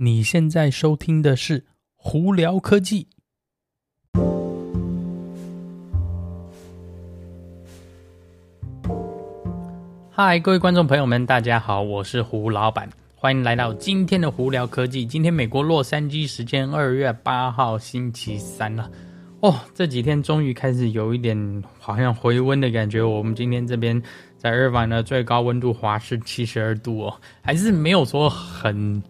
你现在收听的是《胡聊科技》。嗨，各位观众朋友们，大家好，我是胡老板，欢迎来到今天的《胡聊科技》。今天美国洛杉矶时间二月八号星期三了。哦，这几天终于开始有一点好像回温的感觉。我们今天这边在日本的，最高温度华氏七十二度哦，还是没有说很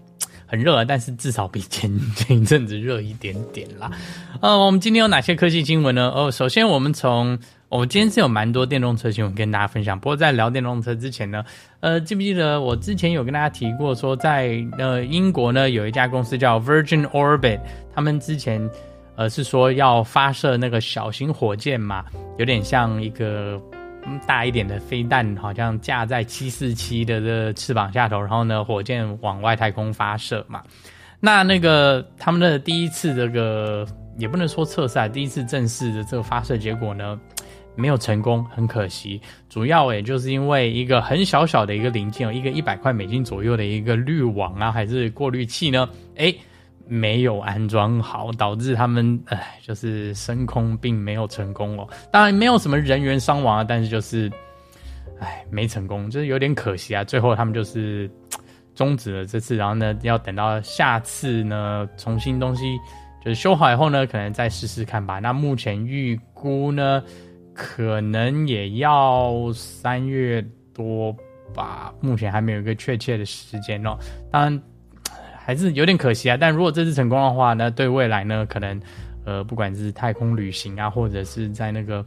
很热，但是至少比前 前一阵子热一点点啦。呃，我们今天有哪些科技新闻呢？哦，首先我们从我们今天是有蛮多电动车新闻跟大家分享。不过在聊电动车之前呢，呃，记不记得我之前有跟大家提过说，在呃英国呢有一家公司叫 Virgin Orbit，他们之前。呃是说要发射那个小型火箭嘛，有点像一个大一点的飞弹，好像架在七四七的这翅膀下头，然后呢，火箭往外太空发射嘛。那那个他们的第一次这个也不能说测试啊，第一次正式的这个发射结果呢，没有成功，很可惜。主要也就是因为一个很小小的一个零件，一个一百块美金左右的一个滤网啊，还是过滤器呢？诶没有安装好，导致他们 哎，就是升空并没有成功哦。当然没有什么人员伤亡啊，但是就是哎，没成功，就是有点可惜啊。最后他们就是 终止了这次，然后呢，要等到下次呢，重新东西就是修好以后呢，可能再试试看吧。那目前预估呢，可能也要三月多吧，目前还没有一个确切的时间哦。当然。还是有点可惜啊，但如果这次成功的话呢，对未来呢，可能，呃，不管是太空旅行啊，或者是在那个，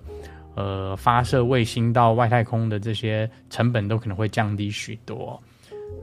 呃，发射卫星到外太空的这些成本都可能会降低许多。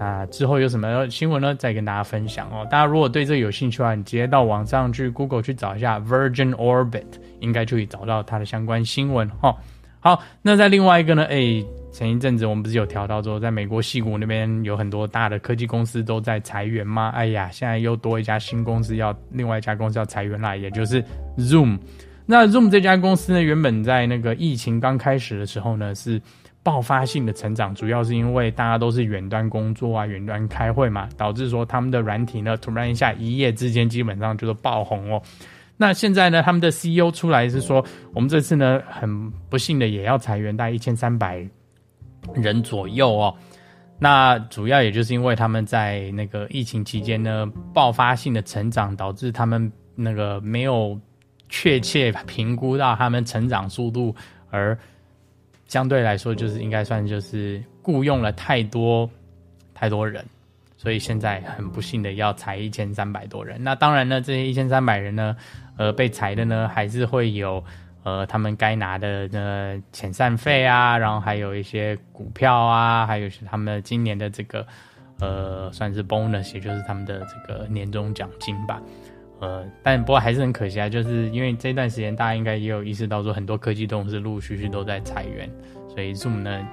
那之后有什么新闻呢？再跟大家分享哦。大家如果对这个有兴趣的话，你直接到网上去 Google 去找一下 Virgin Orbit，应该就可以找到它的相关新闻哈。好，那在另外一个呢，诶。前一阵子我们不是有调到说，在美国矽谷那边有很多大的科技公司都在裁员吗？哎呀，现在又多一家新公司要，另外一家公司要裁员啦，也就是 Zoom。那 Zoom 这家公司呢，原本在那个疫情刚开始的时候呢，是爆发性的成长，主要是因为大家都是远端工作啊，远端开会嘛，导致说他们的软体呢，突然一下一夜之间基本上就是爆红哦。那现在呢，他们的 CEO 出来是说，我们这次呢，很不幸的也要裁员，大概一千三百。人左右哦，那主要也就是因为他们在那个疫情期间呢，爆发性的成长，导致他们那个没有确切评估到他们成长速度，而相对来说就是应该算就是雇佣了太多太多人，所以现在很不幸的要裁一千三百多人。那当然呢，这些一千三百人呢，呃，被裁的呢还是会有。呃，他们该拿的呃遣散费啊，然后还有一些股票啊，还有是他们今年的这个呃算是 bonus，也就是他们的这个年终奖金吧。呃，但不过还是很可惜啊，就是因为这段时间大家应该也有意识到说，很多科技公司陆陆续续都在裁员，所以 Zoom 呢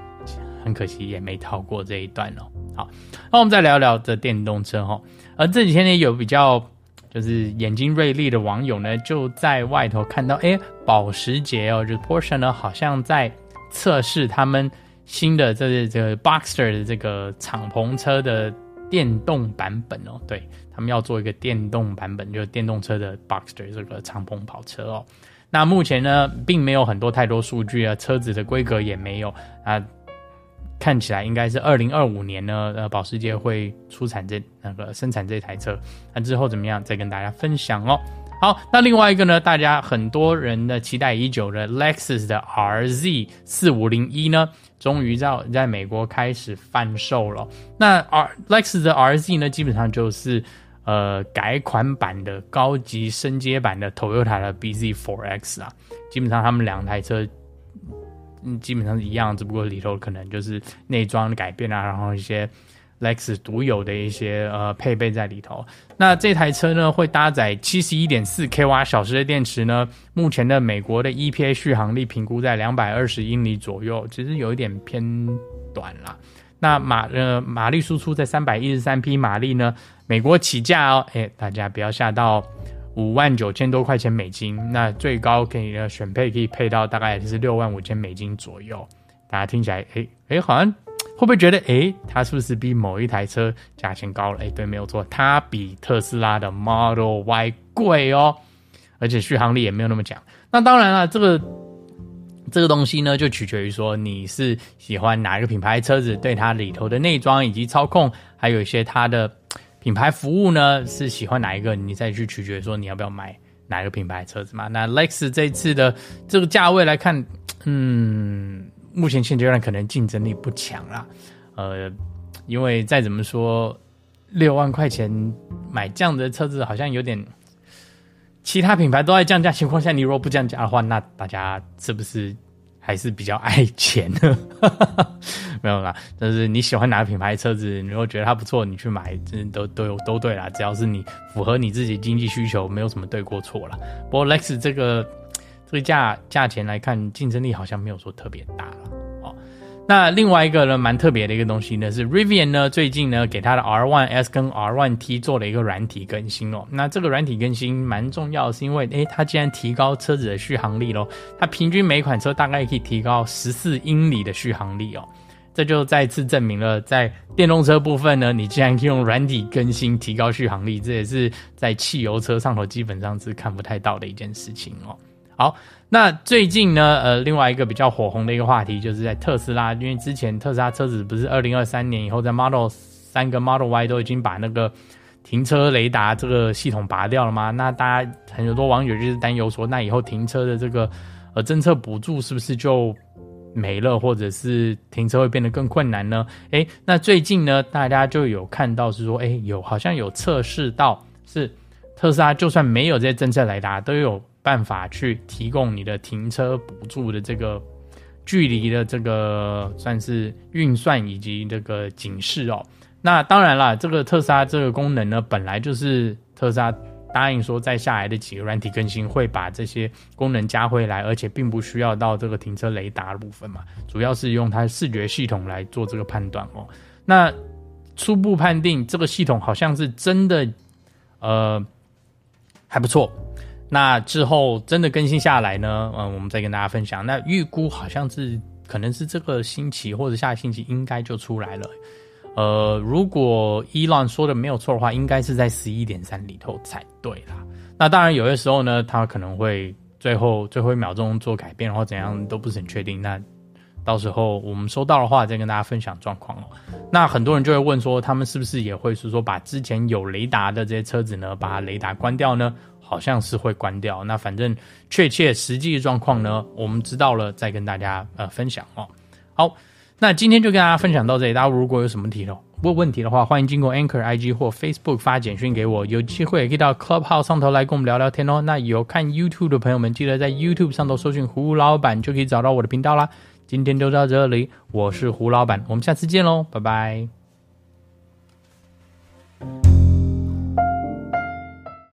很可惜也没逃过这一段哦。好，那我们再聊聊这电动车哈，而这几天呢有比较。就是眼睛锐利的网友呢，就在外头看到，哎，保时捷哦，就是 Porsche 呢，好像在测试他们新的这个这个 Boxster 的这个敞篷车的电动版本哦，对，他们要做一个电动版本，就是电动车的 Boxster 这个敞篷跑车哦。那目前呢，并没有很多太多数据啊，车子的规格也没有啊。看起来应该是二零二五年呢，呃，保时捷会出产这那个生产这台车，那之后怎么样再跟大家分享哦。好，那另外一个呢，大家很多人的期待已久的 Lexus 的 RZ 四五零一呢，终于在在美国开始贩售了。那 R Lexus 的 RZ 呢，基本上就是呃改款版的高级升阶版的 Toyota 的 BZ4X 啊，基本上他们两台车。嗯，基本上是一样，只不过里头可能就是内装的改变啊，然后一些 Lexus 独有的一些呃配备在里头。那这台车呢，会搭载七十一点四 kWh 小时的电池呢。目前的美国的 EPA 续航力评估在两百二十英里左右，其实有一点偏短啦。那马呃马力输出在三百一十三匹马力呢，美国起价哦，哎，大家不要吓到。五万九千多块钱美金，那最高可以的选配可以配到大概就是六万五千美金左右。大家听起来，哎、欸、哎、好像会不会觉得，诶，它是不是比某一台车价钱高了？诶，对，没有错，它比特斯拉的 Model Y 贵哦，而且续航力也没有那么强。那当然了，这个这个东西呢，就取决于说你是喜欢哪一个品牌车子，对它里头的内装以及操控，还有一些它的品牌服务呢，是喜欢哪一个，你再去取决说你要不要买哪个品牌车子嘛。那 Lex 这次的这个价位来看，嗯，目前现阶段可能竞争力不强啦，呃，因为再怎么说，六万块钱买这样的车子好像有点。其他品牌都在降价情况下，你如果不降价的话，那大家是不是还是比较爱钱的？没有啦，但是你喜欢哪个品牌车子，你如果觉得它不错，你去买，真都都有都对啦。只要是你符合你自己经济需求，没有什么对过错啦。不过 Lex 这个这个价价钱来看，竞争力好像没有说特别大了哦。那另外一个呢，蛮特别的一个东西呢，是 Rivian 呢最近呢给它的 R1S 跟 R1T 做了一个软体更新哦。那这个软体更新蛮重要，是因为诶它竟然提高车子的续航力咯，它平均每款车大概可以提高十四英里的续航力哦。这就再次证明了，在电动车部分呢，你竟然可以用软体更新提高续航力，这也是在汽油车上头基本上是看不太到的一件事情哦。好。那最近呢，呃，另外一个比较火红的一个话题，就是在特斯拉，因为之前特斯拉车子不是二零二三年以后，在 Model 三跟 Model Y 都已经把那个停车雷达这个系统拔掉了吗？那大家很多网友就是担忧说，那以后停车的这个呃政策补助是不是就没了，或者是停车会变得更困难呢？诶，那最近呢，大家就有看到是说，诶，有好像有测试到是特斯拉就算没有这些政策雷达都有。办法去提供你的停车补助的这个距离的这个算是运算以及这个警示哦。那当然了，这个特斯拉这个功能呢，本来就是特斯拉答应说在下来的几个软体更新会把这些功能加回来，而且并不需要到这个停车雷达的部分嘛，主要是用它视觉系统来做这个判断哦。那初步判定这个系统好像是真的，呃，还不错。那之后真的更新下来呢？嗯，我们再跟大家分享。那预估好像是可能是这个星期或者下个星期应该就出来了。呃，如果伊朗说的没有错的话，应该是在十一点三里头才对啦。那当然有些时候呢，他可能会最后最后一秒钟做改变或怎样都不是很确定。那到时候我们收到的话，再跟大家分享状况哦。那很多人就会问说，他们是不是也会是说把之前有雷达的这些车子呢，把雷达关掉呢？好像是会关掉，那反正确切实际状况呢，我们知道了再跟大家呃分享哦。好，那今天就跟大家分享到这里，大家如果有什么题的问问题的话，欢迎经过 Anchor IG 或 Facebook 发简讯给我，有机会也可以到 Clubhouse 上头来跟我们聊聊天哦。那有看 YouTube 的朋友们，记得在 YouTube 上头搜寻胡老板就可以找到我的频道啦。今天就到这里，我是胡老板，我们下次见喽，拜拜。